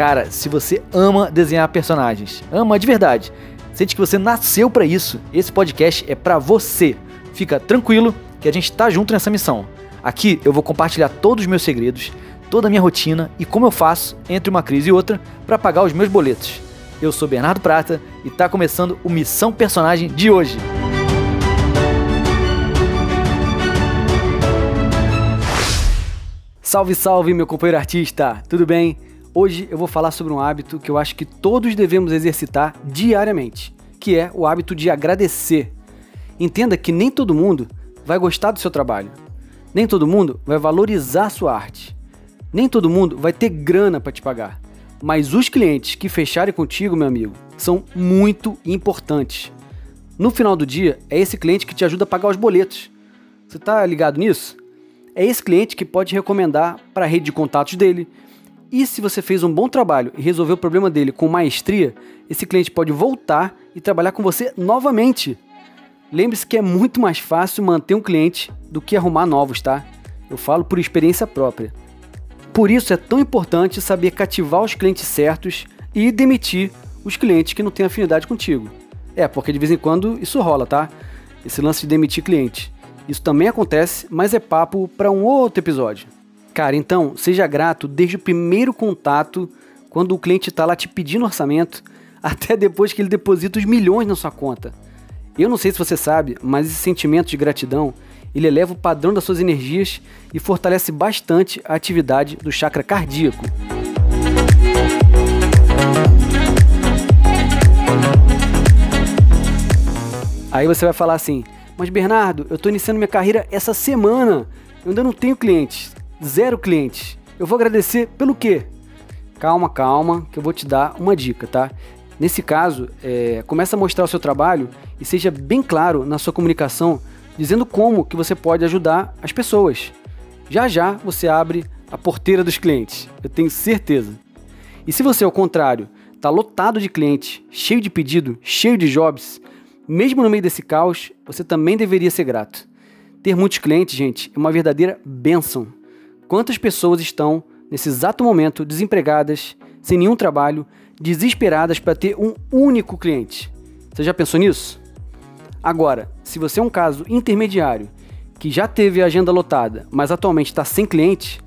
Cara, se você ama desenhar personagens, ama de verdade, sente que você nasceu para isso, esse podcast é para você. Fica tranquilo que a gente tá junto nessa missão. Aqui eu vou compartilhar todos os meus segredos, toda a minha rotina e como eu faço entre uma crise e outra para pagar os meus boletos. Eu sou Bernardo Prata e tá começando o Missão Personagem de hoje. Salve, salve, meu companheiro artista! Tudo bem? Hoje eu vou falar sobre um hábito que eu acho que todos devemos exercitar diariamente, que é o hábito de agradecer. Entenda que nem todo mundo vai gostar do seu trabalho. Nem todo mundo vai valorizar sua arte. Nem todo mundo vai ter grana para te pagar. Mas os clientes que fecharem contigo, meu amigo, são muito importantes. No final do dia, é esse cliente que te ajuda a pagar os boletos. Você tá ligado nisso? É esse cliente que pode recomendar para a rede de contatos dele, e se você fez um bom trabalho e resolveu o problema dele com maestria, esse cliente pode voltar e trabalhar com você novamente. Lembre-se que é muito mais fácil manter um cliente do que arrumar novos, tá? Eu falo por experiência própria. Por isso é tão importante saber cativar os clientes certos e demitir os clientes que não têm afinidade contigo. É, porque de vez em quando isso rola, tá? Esse lance de demitir cliente. Isso também acontece, mas é papo para um outro episódio. Cara, então, seja grato desde o primeiro contato, quando o cliente está lá te pedindo orçamento, até depois que ele deposita os milhões na sua conta. Eu não sei se você sabe, mas esse sentimento de gratidão, ele eleva o padrão das suas energias e fortalece bastante a atividade do chakra cardíaco. Aí você vai falar assim: "Mas Bernardo, eu estou iniciando minha carreira essa semana. Eu ainda não tenho clientes zero clientes. Eu vou agradecer pelo quê? Calma, calma, que eu vou te dar uma dica, tá? Nesse caso, é, comece a mostrar o seu trabalho e seja bem claro na sua comunicação, dizendo como que você pode ajudar as pessoas. Já já você abre a porteira dos clientes, eu tenho certeza. E se você, ao contrário, está lotado de clientes, cheio de pedido, cheio de jobs, mesmo no meio desse caos, você também deveria ser grato. Ter muitos clientes, gente, é uma verdadeira bênção. Quantas pessoas estão, nesse exato momento, desempregadas, sem nenhum trabalho, desesperadas para ter um único cliente? Você já pensou nisso? Agora, se você é um caso intermediário que já teve a agenda lotada, mas atualmente está sem cliente,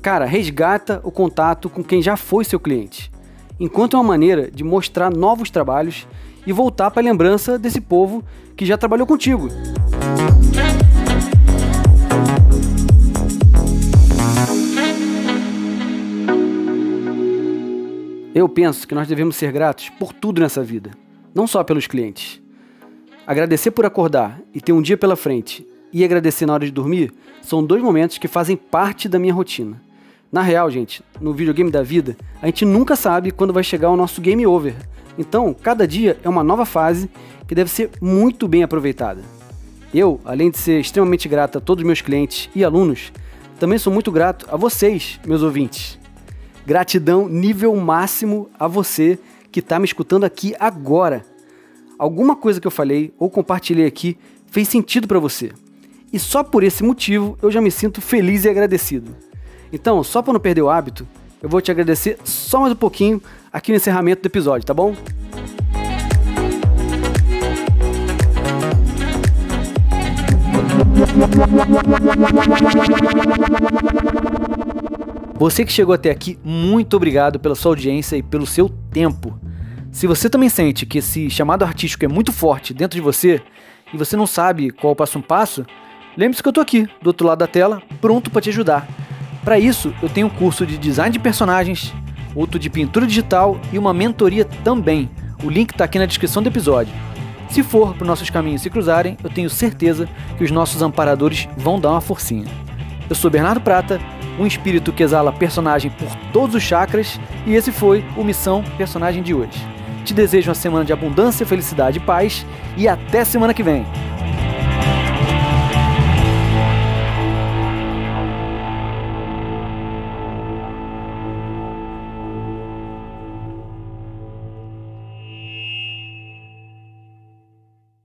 cara, resgata o contato com quem já foi seu cliente. Enquanto é uma maneira de mostrar novos trabalhos e voltar para a lembrança desse povo que já trabalhou contigo. Eu penso que nós devemos ser gratos por tudo nessa vida, não só pelos clientes. Agradecer por acordar e ter um dia pela frente e agradecer na hora de dormir são dois momentos que fazem parte da minha rotina. Na real, gente, no videogame da vida, a gente nunca sabe quando vai chegar o nosso game over. Então, cada dia é uma nova fase que deve ser muito bem aproveitada. Eu, além de ser extremamente grato a todos os meus clientes e alunos, também sou muito grato a vocês, meus ouvintes. Gratidão nível máximo a você que está me escutando aqui agora. Alguma coisa que eu falei ou compartilhei aqui fez sentido para você. E só por esse motivo eu já me sinto feliz e agradecido. Então, só para não perder o hábito, eu vou te agradecer só mais um pouquinho aqui no encerramento do episódio, tá bom? Você que chegou até aqui, muito obrigado pela sua audiência e pelo seu tempo. Se você também sente que esse chamado artístico é muito forte dentro de você e você não sabe qual passo a passo, lembre-se que eu estou aqui, do outro lado da tela, pronto para te ajudar. Para isso, eu tenho um curso de design de personagens, outro de pintura digital e uma mentoria também. O link está aqui na descrição do episódio. Se for para nossos caminhos se cruzarem, eu tenho certeza que os nossos amparadores vão dar uma forcinha. Eu sou Bernardo Prata um espírito que exala personagem por todos os chakras, e esse foi o Missão Personagem de hoje. Te desejo uma semana de abundância, felicidade e paz, e até semana que vem!